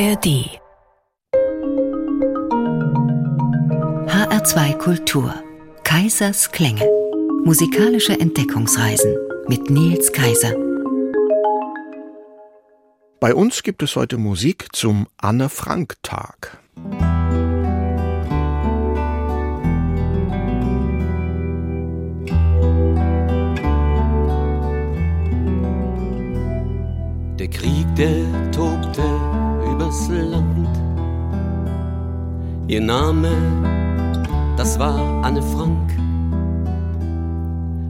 ARD HR2 Kultur. Kaisers Klänge. Musikalische Entdeckungsreisen mit Nils Kaiser. Bei uns gibt es heute Musik zum Anne Frank Tag. Der Krieg, der tobte übers Land. Ihr Name, das war Anne Frank.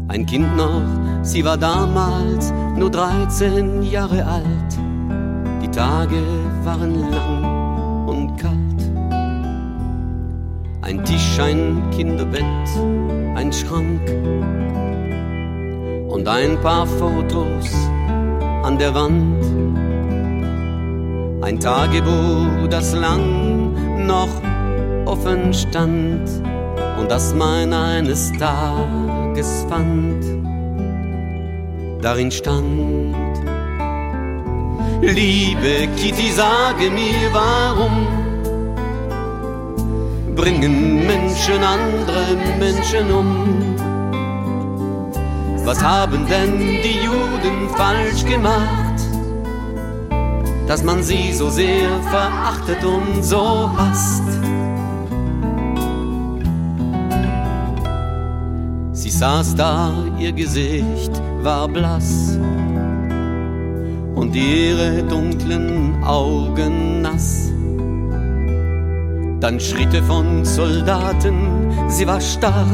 Ein Kind noch, sie war damals nur 13 Jahre alt. Die Tage waren lang und kalt. Ein Tisch, ein Kinderbett, ein Schrank und ein paar Fotos an der Wand. Ein Tagebuch, das lang noch offen stand und das man eines Tages fand. Darin stand, liebe Kitty, sage mir, warum bringen Menschen andere Menschen um? Was haben denn die Juden falsch gemacht, dass man sie so sehr verachtet und so hasst? Sie saß da, ihr Gesicht war blass und ihre dunklen Augen nass. Dann Schritte von Soldaten, sie war starr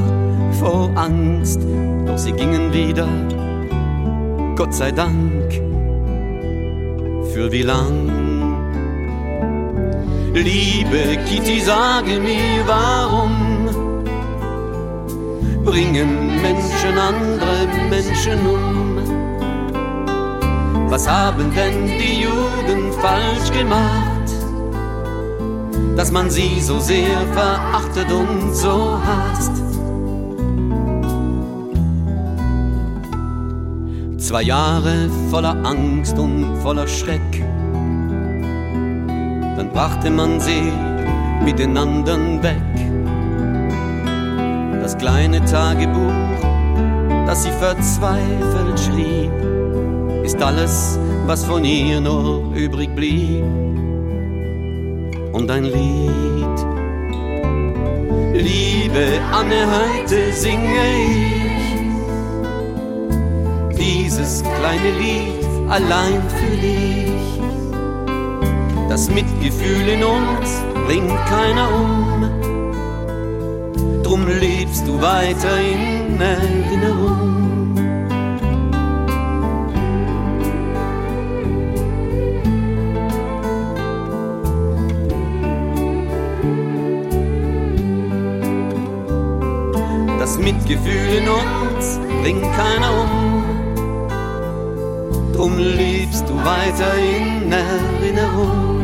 vor Angst, doch sie gingen wieder, Gott sei Dank. Für wie lang? Liebe Kitty, sage mir, warum bringen Menschen andere Menschen um? Was haben denn die Juden falsch gemacht, dass man sie so sehr verachtet und so hasst? Zwei Jahre voller Angst und voller Schreck. Dann brachte man sie mit den anderen weg. Das kleine Tagebuch, das sie verzweifelt schrieb, ist alles, was von ihr noch übrig blieb. Und ein Lied. Liebe Anne, heute singe ich dieses kleine Lied allein für dich. Das Mitgefühl in uns bringt keiner um. Drum lebst du weiter in Erinnerung. Das Mitgefühl in uns bringt keiner um. Lebst du weiter in Erinnerung.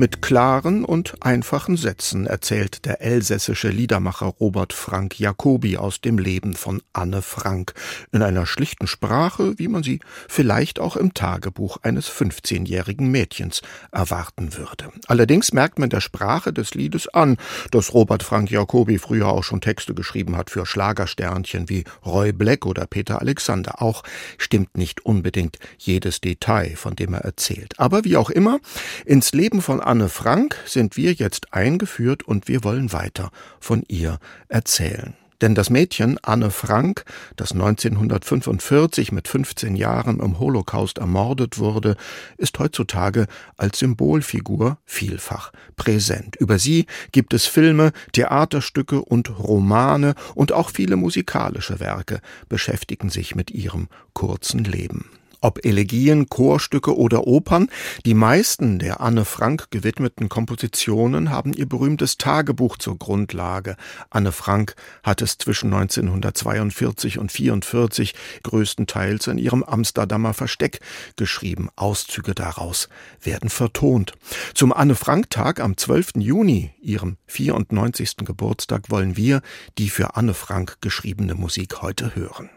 Mit klaren und einfachen Sätzen erzählt der elsässische Liedermacher Robert Frank Jacobi aus dem Leben von Anne Frank in einer schlichten Sprache, wie man sie vielleicht auch im Tagebuch eines 15-jährigen Mädchens erwarten würde. Allerdings merkt man der Sprache des Liedes an, dass Robert Frank Jacobi früher auch schon Texte geschrieben hat für Schlagersternchen wie Roy Black oder Peter Alexander. Auch stimmt nicht unbedingt jedes Detail, von dem er erzählt. Aber wie auch immer, ins Leben von Anne Frank sind wir jetzt eingeführt und wir wollen weiter von ihr erzählen. Denn das Mädchen Anne Frank, das 1945 mit 15 Jahren im Holocaust ermordet wurde, ist heutzutage als Symbolfigur vielfach präsent. Über sie gibt es Filme, Theaterstücke und Romane und auch viele musikalische Werke beschäftigen sich mit ihrem kurzen Leben. Ob Elegien, Chorstücke oder Opern, die meisten der Anne Frank gewidmeten Kompositionen haben ihr berühmtes Tagebuch zur Grundlage. Anne Frank hat es zwischen 1942 und 1944 größtenteils in ihrem Amsterdamer Versteck geschrieben. Auszüge daraus werden vertont. Zum Anne Frank Tag am 12. Juni, ihrem 94. Geburtstag, wollen wir die für Anne Frank geschriebene Musik heute hören.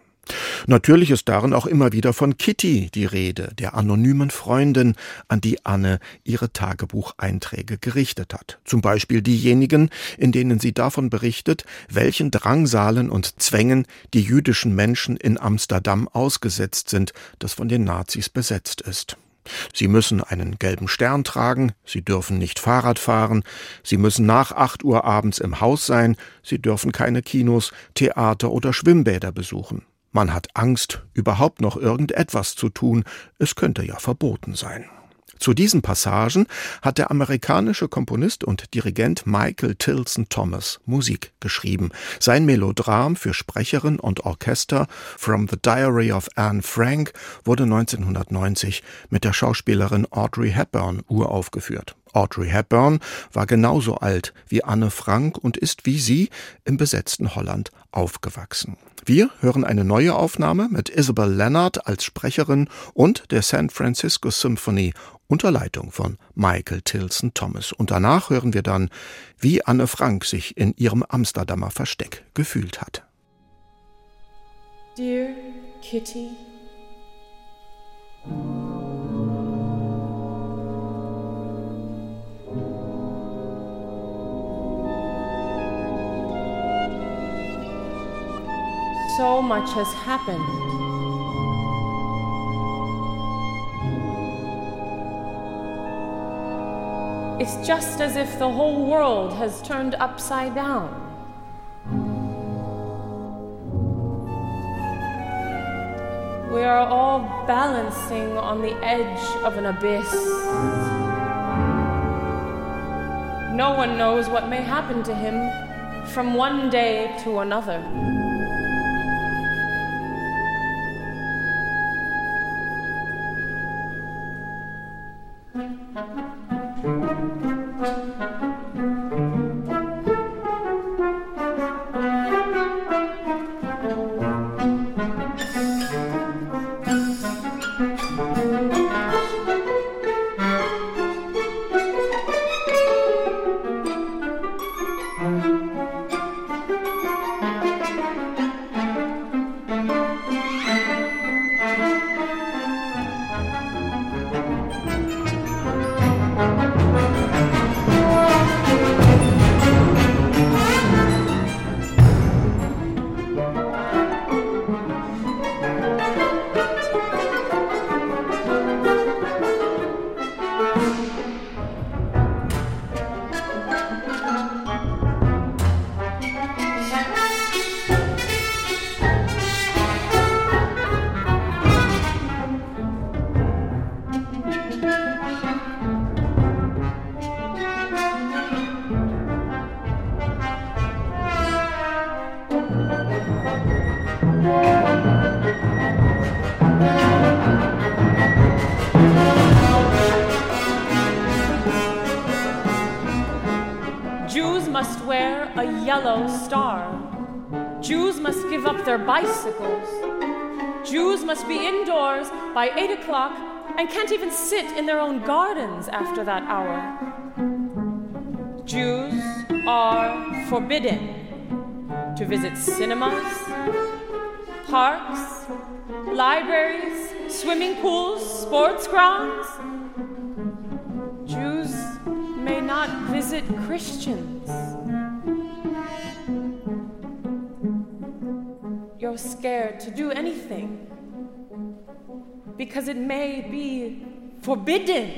Natürlich ist darin auch immer wieder von Kitty die Rede, der anonymen Freundin, an die Anne ihre Tagebucheinträge gerichtet hat. Zum Beispiel diejenigen, in denen sie davon berichtet, welchen Drangsalen und Zwängen die jüdischen Menschen in Amsterdam ausgesetzt sind, das von den Nazis besetzt ist. Sie müssen einen gelben Stern tragen, Sie dürfen nicht Fahrrad fahren, Sie müssen nach acht Uhr abends im Haus sein, Sie dürfen keine Kinos, Theater oder Schwimmbäder besuchen. Man hat Angst, überhaupt noch irgendetwas zu tun, es könnte ja verboten sein. Zu diesen Passagen hat der amerikanische Komponist und Dirigent Michael Tilson Thomas Musik geschrieben. Sein Melodram für Sprecherin und Orchester From the Diary of Anne Frank wurde 1990 mit der Schauspielerin Audrey Hepburn uraufgeführt. Audrey Hepburn war genauso alt wie Anne Frank und ist wie sie im besetzten Holland aufgewachsen. Wir hören eine neue Aufnahme mit Isabel Leonard als Sprecherin und der San Francisco Symphony unter Leitung von Michael Tilson Thomas. Und danach hören wir dann, wie Anne Frank sich in ihrem Amsterdamer Versteck gefühlt hat. Dear Kitty, so much has happened. It's just as if the whole world has turned upside down. We are all balancing on the edge of an abyss. No one knows what may happen to him from one day to another. After that hour. Jews are forbidden to visit cinemas, parks, libraries, swimming pools, sports grounds. Jews may not visit Christians. you're scared to do anything because it may be forbidden.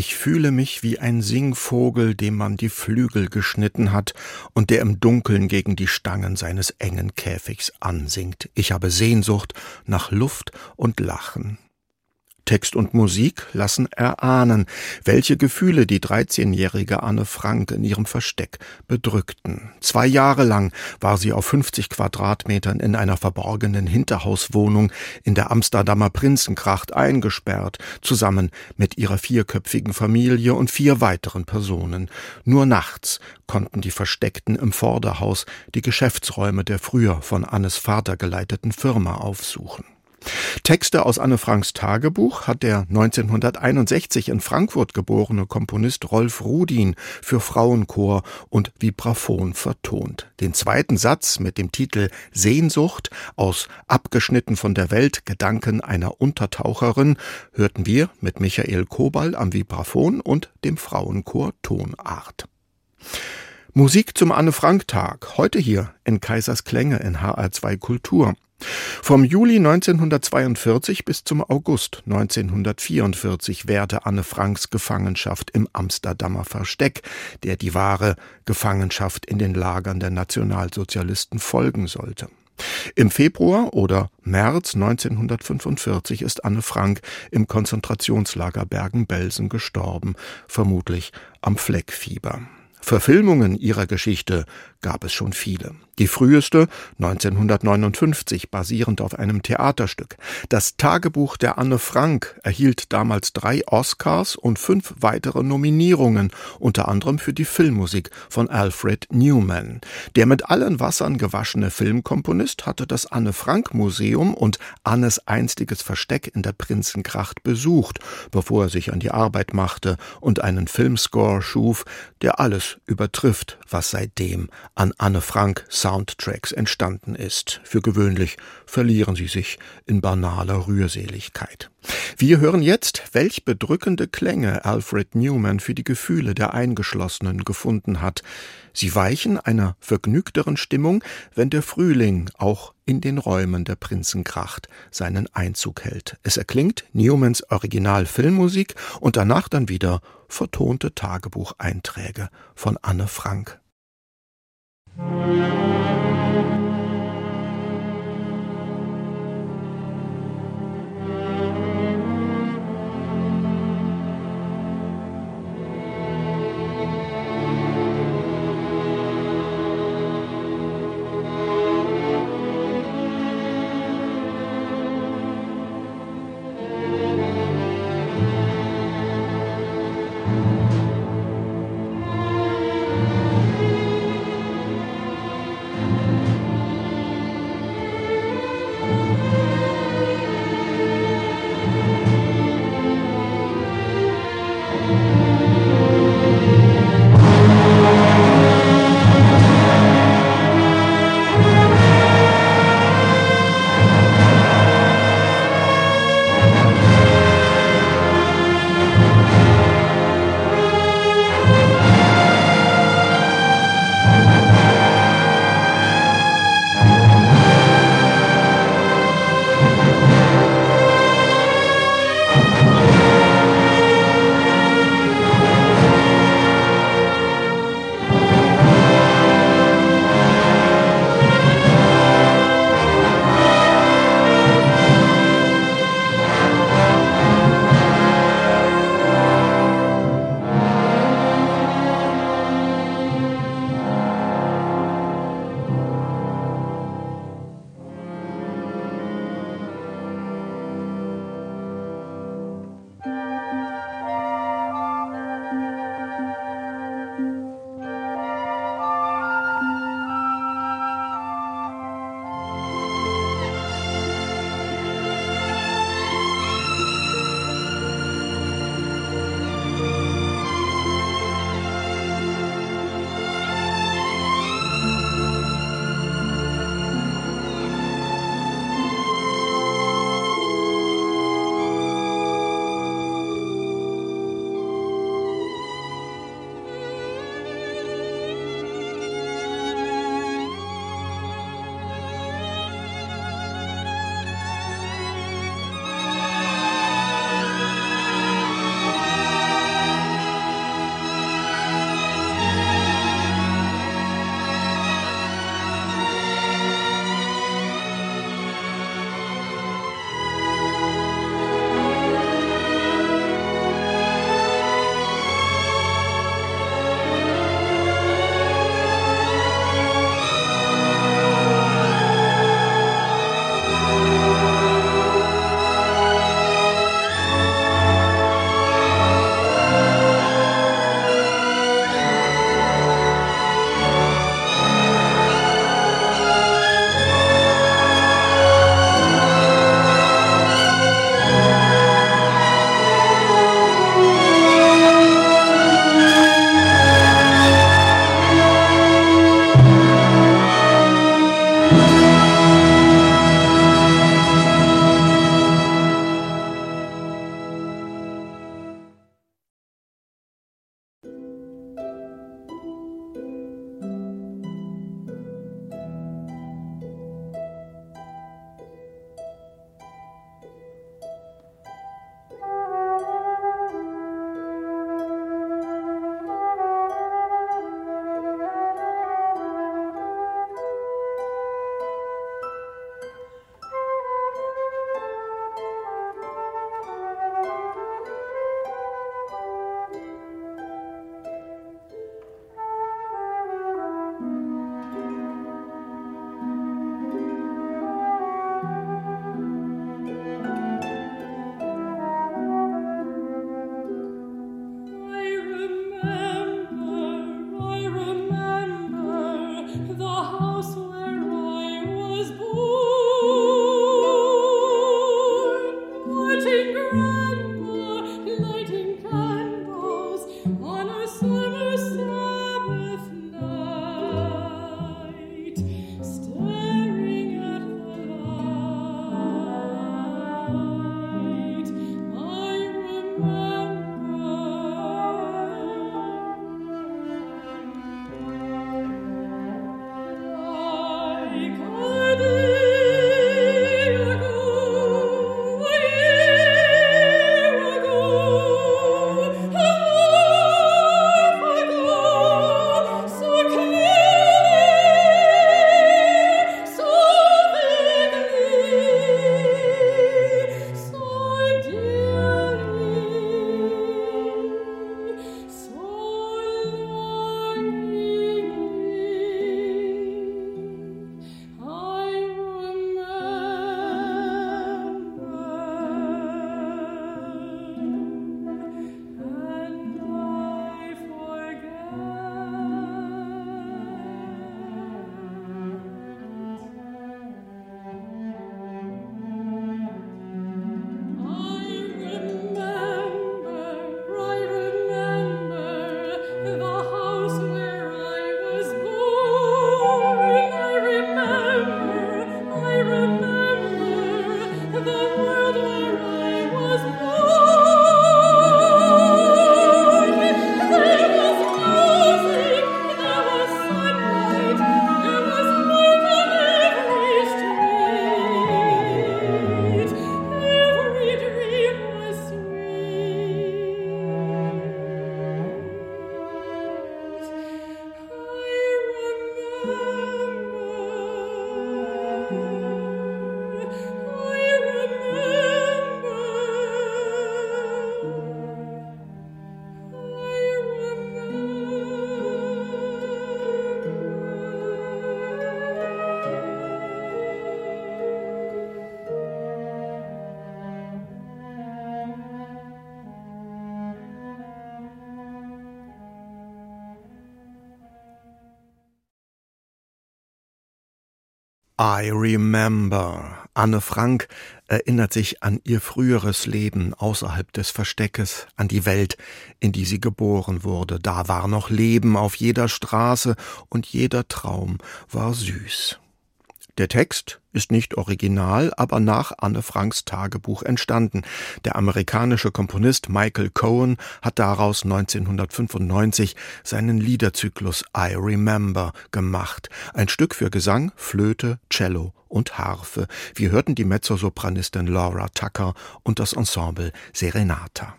Ich fühle mich wie ein Singvogel, dem man die Flügel geschnitten hat und der im Dunkeln gegen die Stangen seines engen Käfigs ansingt. Ich habe Sehnsucht nach Luft und Lachen. Text und Musik lassen erahnen, welche Gefühle die 13-jährige Anne Frank in ihrem Versteck bedrückten. Zwei Jahre lang war sie auf 50 Quadratmetern in einer verborgenen Hinterhauswohnung in der Amsterdamer Prinzenkracht eingesperrt, zusammen mit ihrer vierköpfigen Familie und vier weiteren Personen. Nur nachts konnten die Versteckten im Vorderhaus die Geschäftsräume der früher von Annes Vater geleiteten Firma aufsuchen. Texte aus Anne Franks Tagebuch hat der 1961 in Frankfurt geborene Komponist Rolf Rudin für Frauenchor und Vibraphon vertont. Den zweiten Satz mit dem Titel Sehnsucht aus Abgeschnitten von der Welt Gedanken einer Untertaucherin hörten wir mit Michael Kobal am Vibraphon und dem Frauenchor Tonart. Musik zum Anne Frank Tag, heute hier in Kaisers Klänge in HR2 Kultur. Vom Juli 1942 bis zum August 1944 währte Anne Franks Gefangenschaft im Amsterdamer Versteck, der die wahre Gefangenschaft in den Lagern der Nationalsozialisten folgen sollte. Im Februar oder März 1945 ist Anne Frank im Konzentrationslager Bergen-Belsen gestorben, vermutlich am Fleckfieber. Verfilmungen ihrer Geschichte gab es schon viele. Die früheste 1959 basierend auf einem Theaterstück. Das Tagebuch der Anne Frank erhielt damals drei Oscars und fünf weitere Nominierungen, unter anderem für die Filmmusik von Alfred Newman. Der mit allen Wassern gewaschene Filmkomponist hatte das Anne Frank Museum und Annes einstiges Versteck in der Prinzenkracht besucht, bevor er sich an die Arbeit machte und einen Filmscore schuf, der alles übertrifft, was seitdem an Anne Frank Soundtracks entstanden ist. Für gewöhnlich verlieren sie sich in banaler Rührseligkeit. Wir hören jetzt, welch bedrückende Klänge Alfred Newman für die Gefühle der Eingeschlossenen gefunden hat. Sie weichen einer vergnügteren Stimmung, wenn der Frühling auch in den Räumen der Prinzenkracht seinen Einzug hält. Es erklingt Newmans Original-Filmmusik und danach dann wieder vertonte Tagebucheinträge von Anne Frank. Musik Oh. I remember. Anne Frank erinnert sich an ihr früheres Leben außerhalb des Versteckes, an die Welt, in die sie geboren wurde. Da war noch Leben auf jeder Straße und jeder Traum war süß. Der Text ist nicht original, aber nach Anne Franks Tagebuch entstanden. Der amerikanische Komponist Michael Cohen hat daraus 1995 seinen Liederzyklus I Remember gemacht. Ein Stück für Gesang, Flöte, Cello und Harfe. Wir hörten die Mezzosopranistin Laura Tucker und das Ensemble Serenata.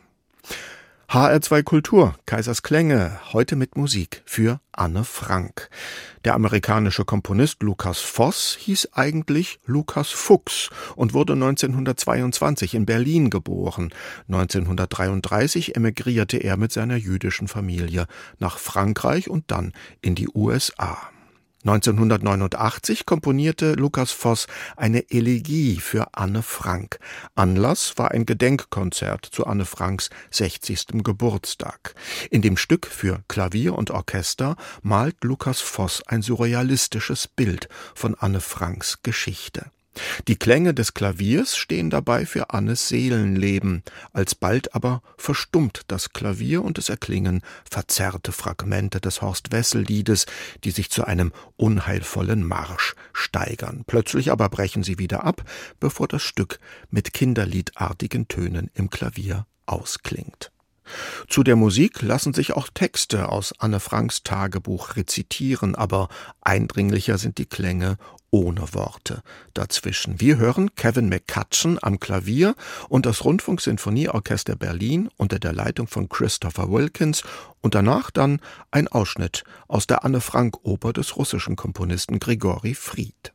HR2 Kultur, Kaisers Klänge, heute mit Musik für Anne Frank. Der amerikanische Komponist Lukas Voss hieß eigentlich Lukas Fuchs und wurde 1922 in Berlin geboren. 1933 emigrierte er mit seiner jüdischen Familie nach Frankreich und dann in die USA. 1989 komponierte Lukas Voss eine Elegie für Anne Frank. Anlass war ein Gedenkkonzert zu Anne Franks 60. Geburtstag. In dem Stück für Klavier und Orchester malt Lukas Voss ein surrealistisches Bild von Anne Franks Geschichte. Die Klänge des Klaviers stehen dabei für Annes Seelenleben, alsbald aber verstummt das Klavier und es erklingen verzerrte Fragmente des Horst-Wessel-Liedes, die sich zu einem unheilvollen Marsch steigern. Plötzlich aber brechen sie wieder ab, bevor das Stück mit kinderliedartigen Tönen im Klavier ausklingt. Zu der Musik lassen sich auch Texte aus Anne Franks Tagebuch rezitieren, aber eindringlicher sind die Klänge ohne Worte dazwischen. Wir hören Kevin McCutcheon am Klavier und das Rundfunksinfonieorchester Berlin unter der Leitung von Christopher Wilkins und danach dann ein Ausschnitt aus der Anne Frank Oper des russischen Komponisten Grigori Fried.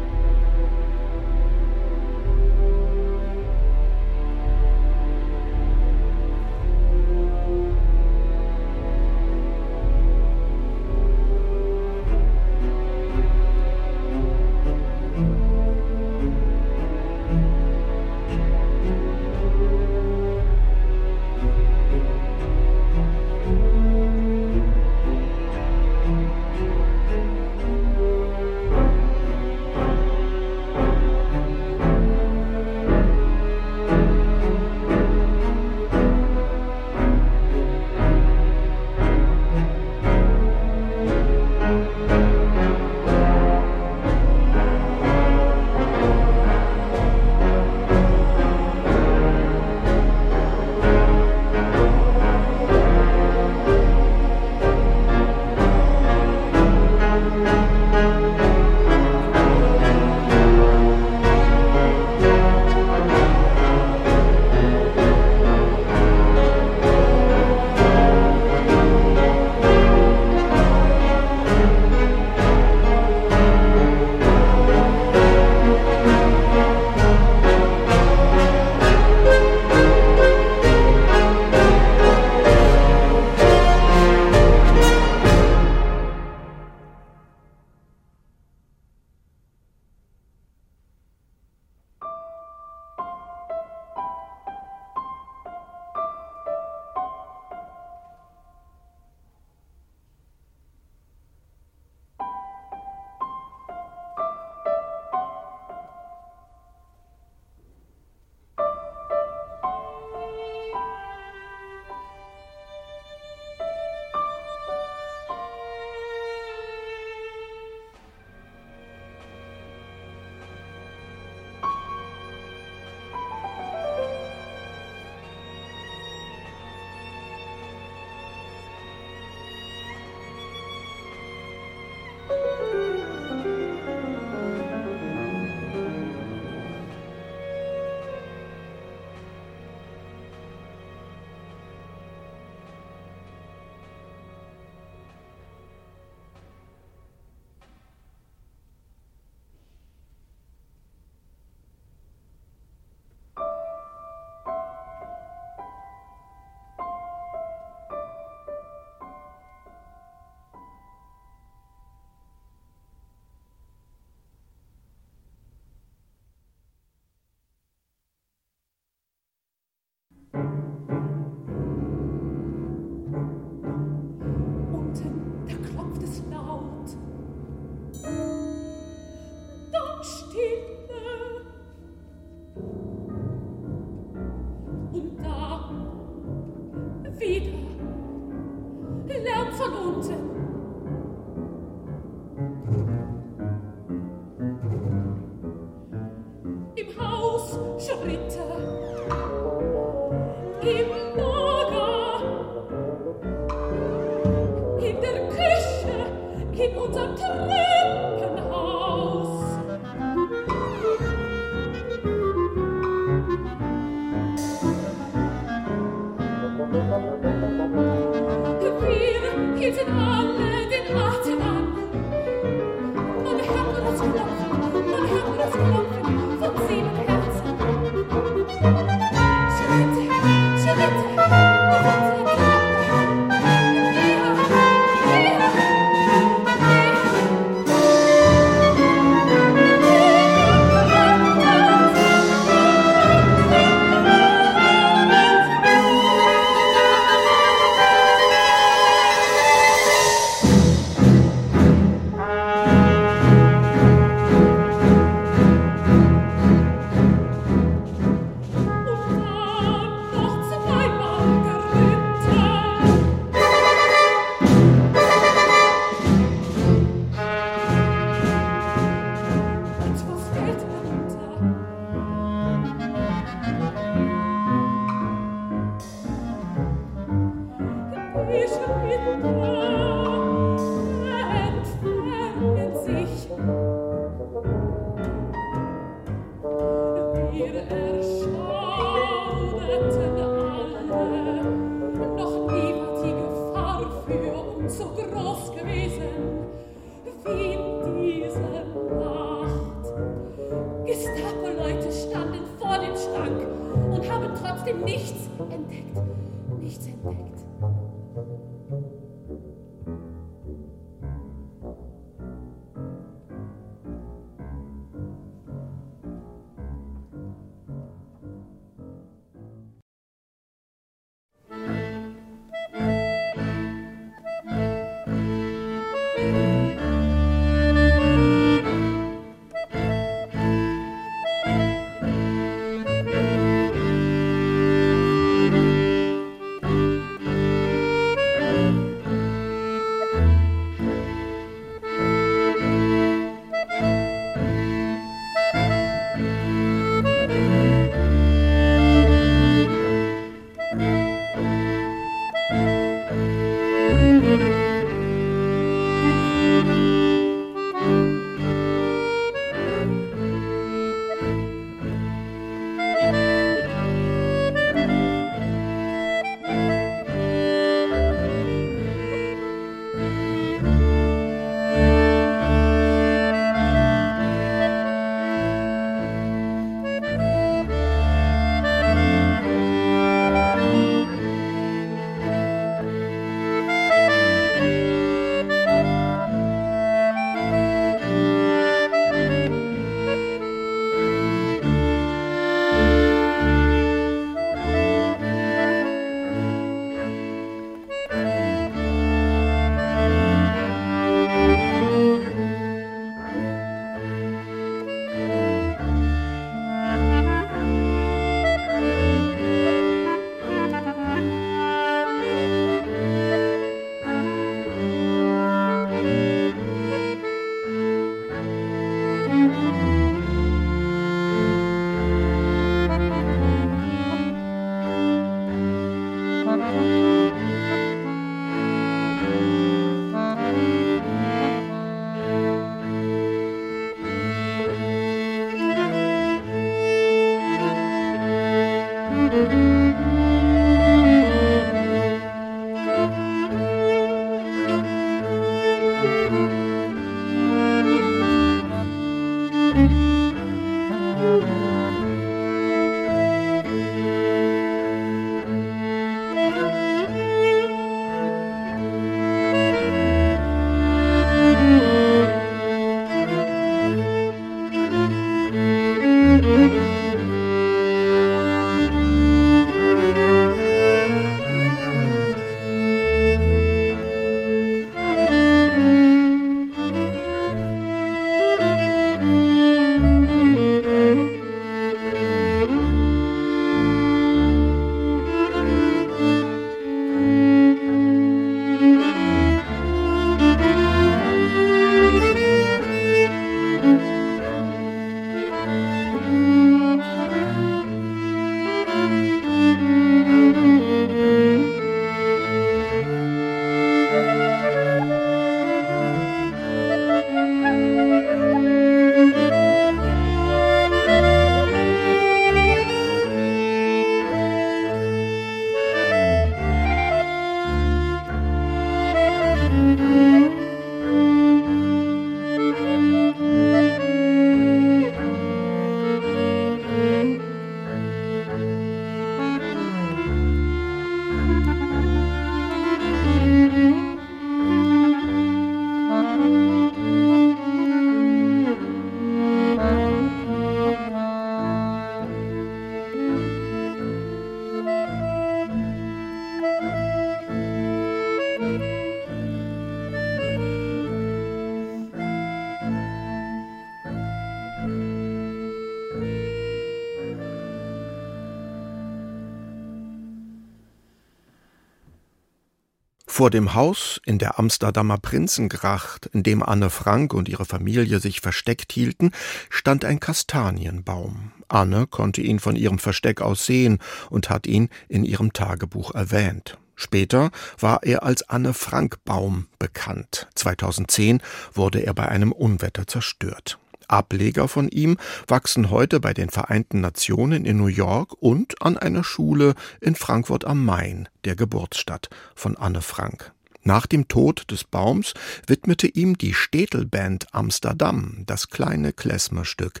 Vor dem Haus in der Amsterdamer Prinzengracht, in dem Anne Frank und ihre Familie sich versteckt hielten, stand ein Kastanienbaum. Anne konnte ihn von ihrem Versteck aus sehen und hat ihn in ihrem Tagebuch erwähnt. Später war er als Anne Frank Baum bekannt. 2010 wurde er bei einem Unwetter zerstört. Ableger von ihm wachsen heute bei den Vereinten Nationen in New York und an einer Schule in Frankfurt am Main, der Geburtsstadt von Anne Frank. Nach dem Tod des Baums widmete ihm die Städelband Amsterdam das kleine Klezmerstück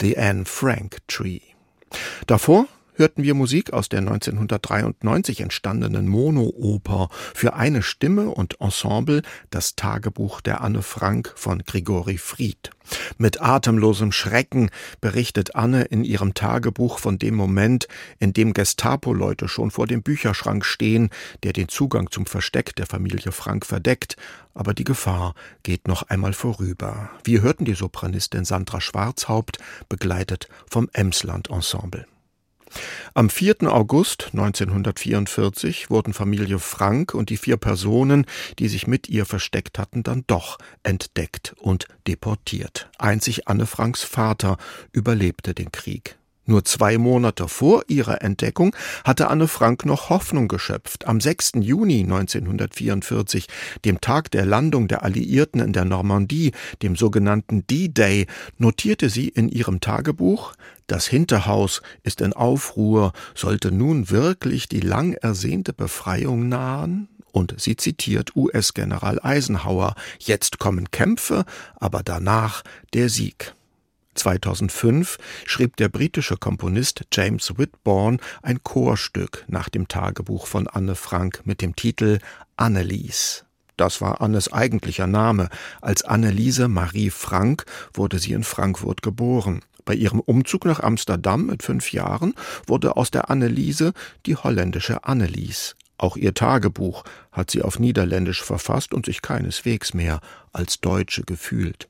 The Anne Frank Tree. Davor hörten wir Musik aus der 1993 entstandenen Monooper für eine Stimme und Ensemble Das Tagebuch der Anne Frank von Grigori Fried. Mit atemlosem Schrecken berichtet Anne in ihrem Tagebuch von dem Moment, in dem Gestapo-Leute schon vor dem Bücherschrank stehen, der den Zugang zum Versteck der Familie Frank verdeckt, aber die Gefahr geht noch einmal vorüber. Wir hörten die Sopranistin Sandra Schwarzhaupt, begleitet vom Emsland Ensemble. Am 4. August 1944 wurden Familie Frank und die vier Personen, die sich mit ihr versteckt hatten, dann doch entdeckt und deportiert. Einzig Anne Franks Vater überlebte den Krieg. Nur zwei Monate vor ihrer Entdeckung hatte Anne Frank noch Hoffnung geschöpft. Am 6. Juni 1944, dem Tag der Landung der Alliierten in der Normandie, dem sogenannten D-Day, notierte sie in ihrem Tagebuch, das Hinterhaus ist in Aufruhr, sollte nun wirklich die lang ersehnte Befreiung nahen? Und sie zitiert US-General Eisenhower, jetzt kommen Kämpfe, aber danach der Sieg. 2005 schrieb der britische Komponist James Whitbourne ein Chorstück nach dem Tagebuch von Anne Frank mit dem Titel Annelies. Das war Annes eigentlicher Name. Als Anneliese Marie Frank wurde sie in Frankfurt geboren. Bei ihrem Umzug nach Amsterdam mit fünf Jahren wurde aus der Anneliese die holländische Annelies. Auch ihr Tagebuch hat sie auf Niederländisch verfasst und sich keineswegs mehr als Deutsche gefühlt.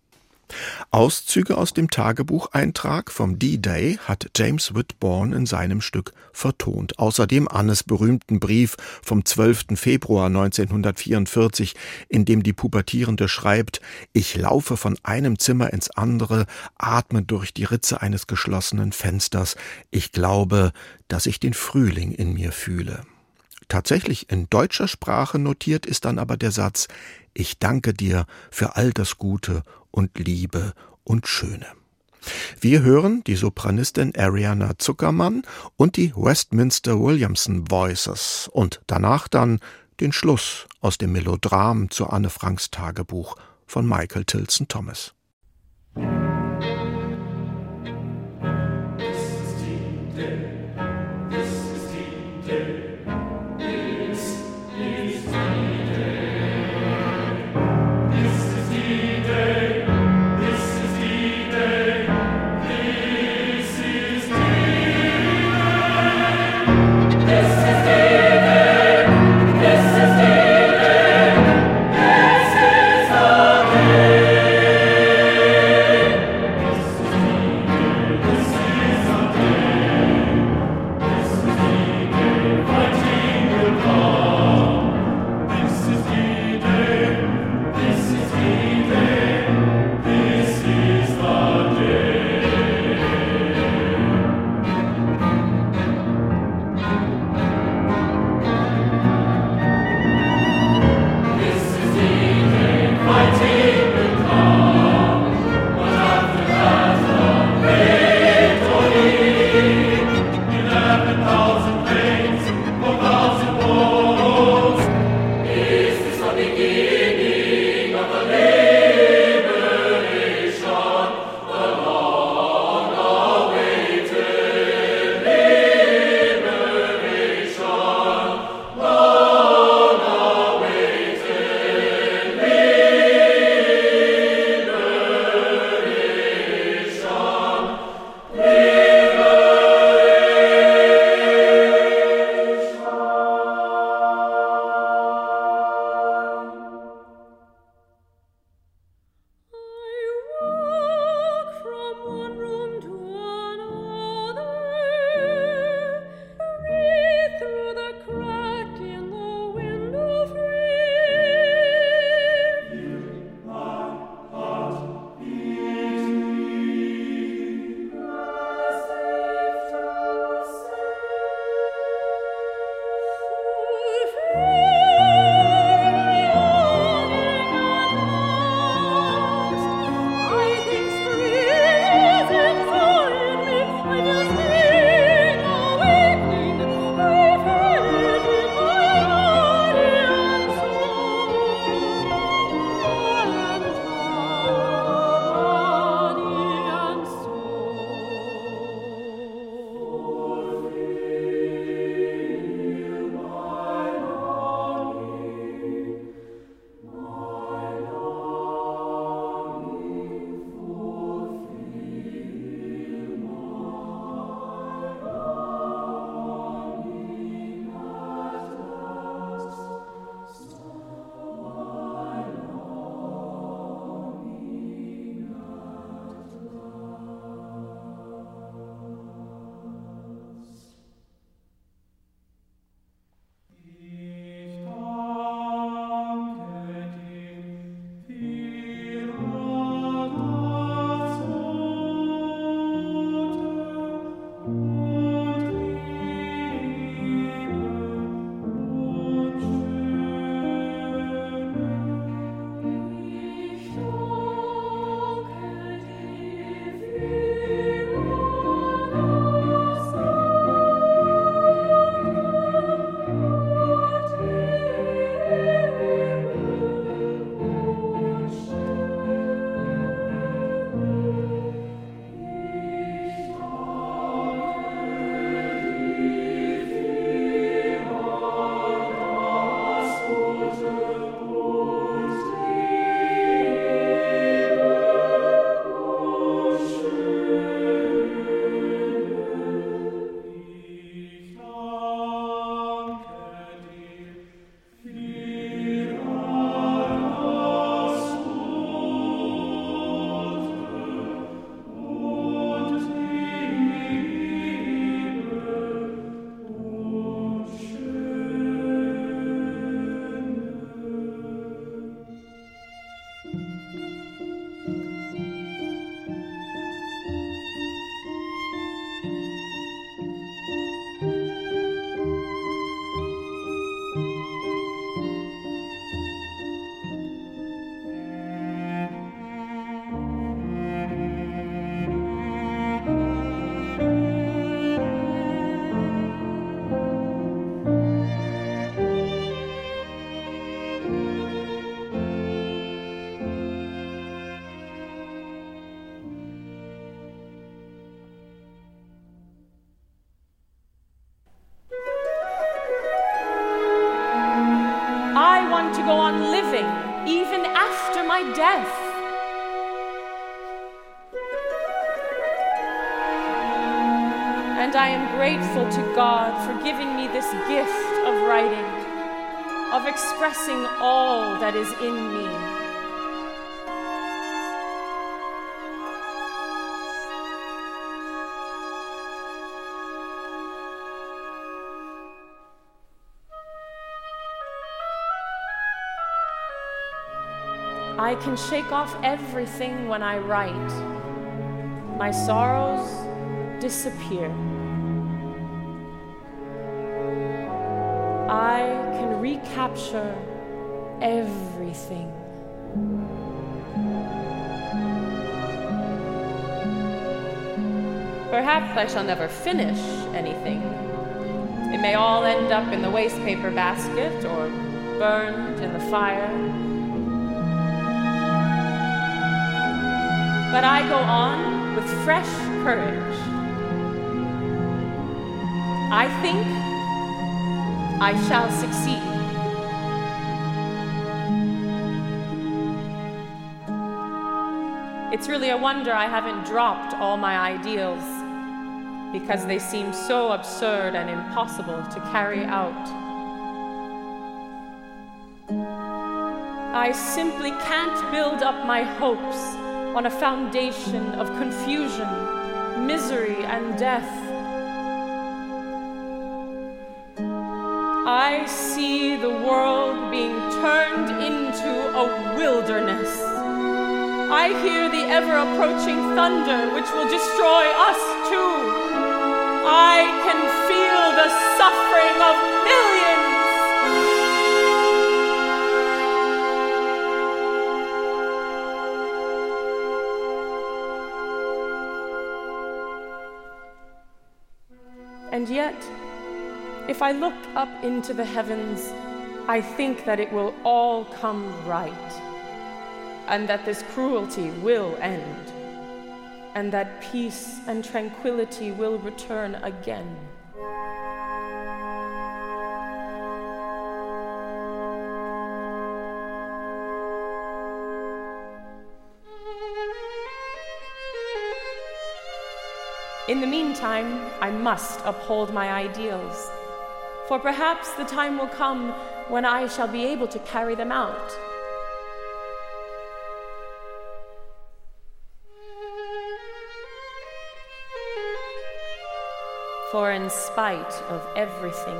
Auszüge aus dem Tagebucheintrag vom D-Day hat James Whitbourne in seinem Stück vertont. Außerdem Annes berühmten Brief vom 12. Februar 1944, in dem die Pubertierende schreibt, ich laufe von einem Zimmer ins andere, atme durch die Ritze eines geschlossenen Fensters. Ich glaube, dass ich den Frühling in mir fühle. Tatsächlich in deutscher Sprache notiert ist dann aber der Satz Ich danke dir für all das Gute und Liebe und Schöne. Wir hören die Sopranistin Ariana Zuckermann und die Westminster Williamson Voices und danach dann den Schluss aus dem Melodram zu Anne Franks Tagebuch von Michael Tilson Thomas. This gift of writing, of expressing all that is in me. I can shake off everything when I write. My sorrows disappear. I can recapture everything. Perhaps I shall never finish anything. It may all end up in the wastepaper basket or burned in the fire. But I go on with fresh courage. I think I shall succeed. It's really a wonder I haven't dropped all my ideals because they seem so absurd and impossible to carry out. I simply can't build up my hopes on a foundation of confusion, misery, and death. I see the world being turned into a wilderness. I hear the ever approaching thunder which will destroy us too. I can feel the suffering of millions. And yet, if I look up into the heavens, I think that it will all come right, and that this cruelty will end, and that peace and tranquility will return again. In the meantime, I must uphold my ideals, for perhaps the time will come when I shall be able to carry them out. For in spite of everything,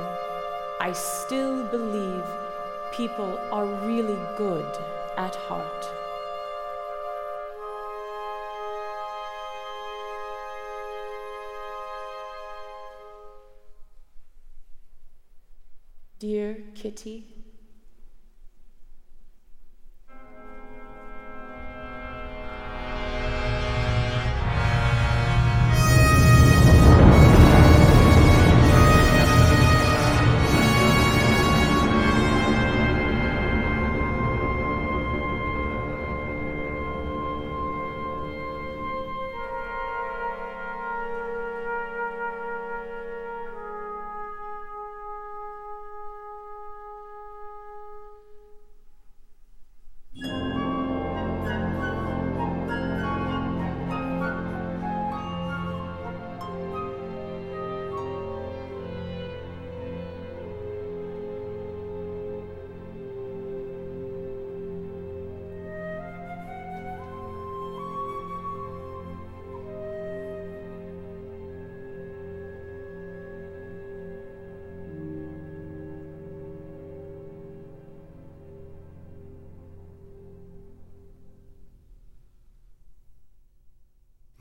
I still believe people are really good at heart. Dear Kitty,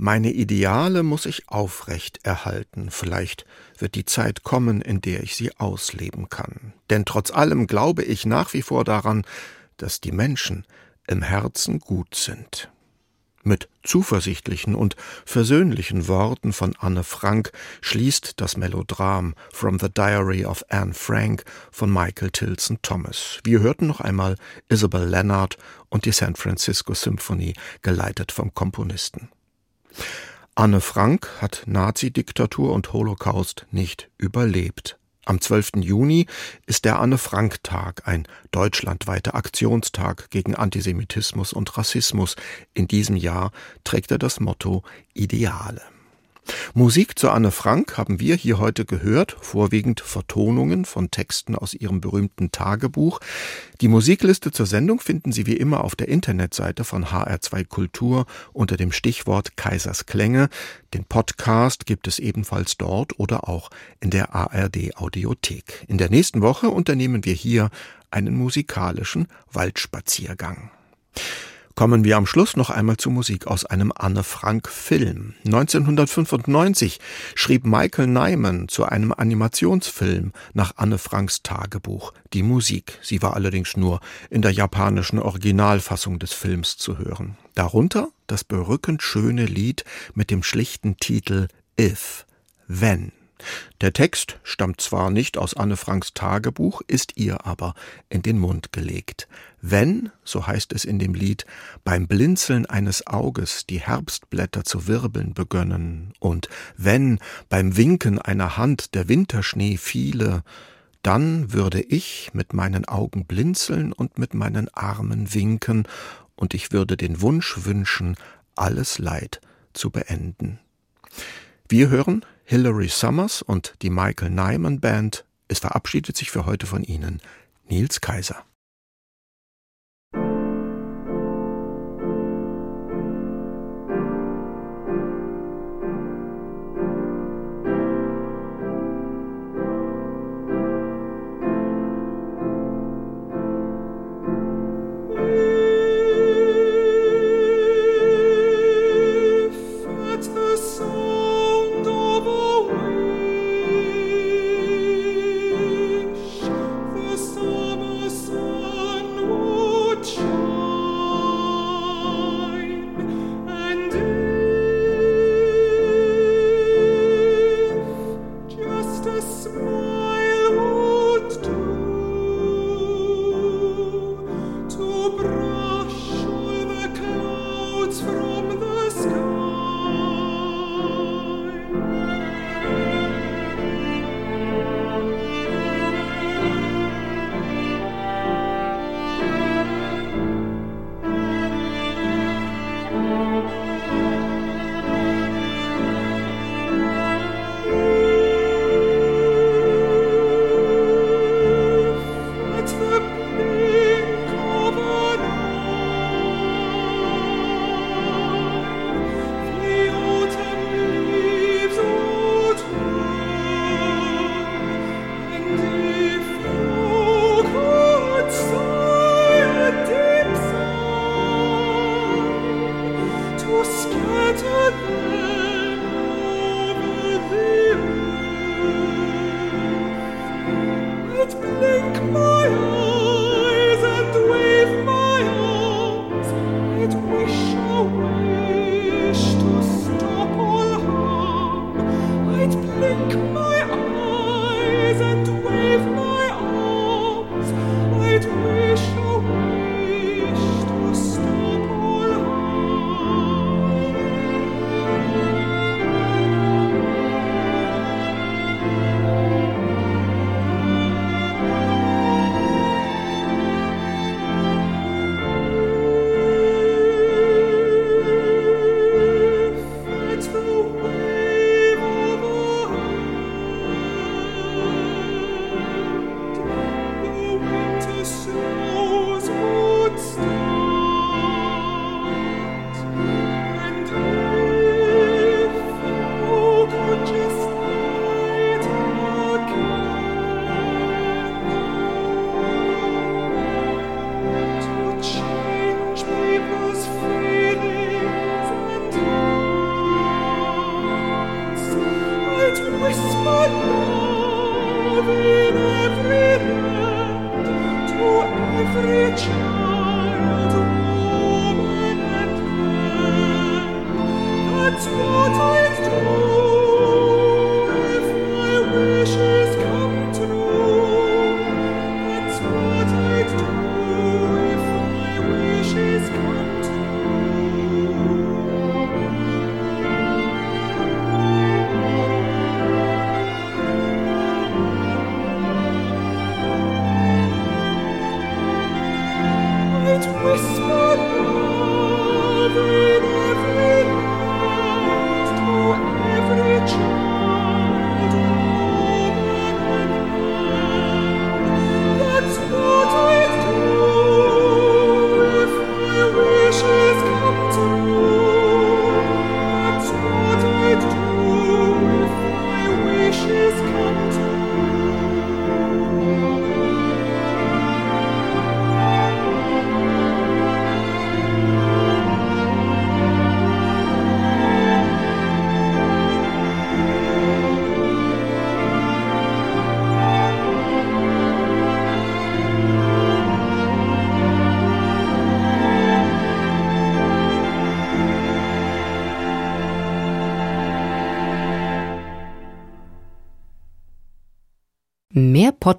Meine Ideale muss ich aufrecht erhalten, vielleicht wird die Zeit kommen, in der ich sie ausleben kann. Denn trotz allem glaube ich nach wie vor daran, dass die Menschen im Herzen gut sind. Mit zuversichtlichen und versöhnlichen Worten von Anne Frank schließt das Melodram From the Diary of Anne Frank von Michael Tilson Thomas. Wir hörten noch einmal Isabel Leonard und die San Francisco Symphony, geleitet vom Komponisten. Anne Frank hat Nazidiktatur und Holocaust nicht überlebt. Am 12. Juni ist der Anne-Frank-Tag, ein deutschlandweiter Aktionstag gegen Antisemitismus und Rassismus. In diesem Jahr trägt er das Motto Ideale. Musik zu Anne Frank haben wir hier heute gehört, vorwiegend Vertonungen von Texten aus ihrem berühmten Tagebuch. Die Musikliste zur Sendung finden Sie wie immer auf der Internetseite von HR2 Kultur unter dem Stichwort Kaisers Klänge. Den Podcast gibt es ebenfalls dort oder auch in der ARD Audiothek. In der nächsten Woche unternehmen wir hier einen musikalischen Waldspaziergang. Kommen wir am Schluss noch einmal zu Musik aus einem Anne Frank Film. 1995 schrieb Michael Nyman zu einem Animationsfilm nach Anne Franks Tagebuch die Musik. Sie war allerdings nur in der japanischen Originalfassung des Films zu hören. Darunter das berückend schöne Lied mit dem schlichten Titel If, wenn. Der Text stammt zwar nicht aus Anne Franks Tagebuch, ist ihr aber in den Mund gelegt. Wenn, so heißt es in dem Lied, beim Blinzeln eines Auges die Herbstblätter zu wirbeln begönnen, und wenn beim Winken einer Hand der Winterschnee fiele, dann würde ich mit meinen Augen blinzeln und mit meinen Armen winken, und ich würde den Wunsch wünschen, alles Leid zu beenden. Wir hören Hilary Summers und die Michael Nyman Band. Es verabschiedet sich für heute von Ihnen Nils Kaiser.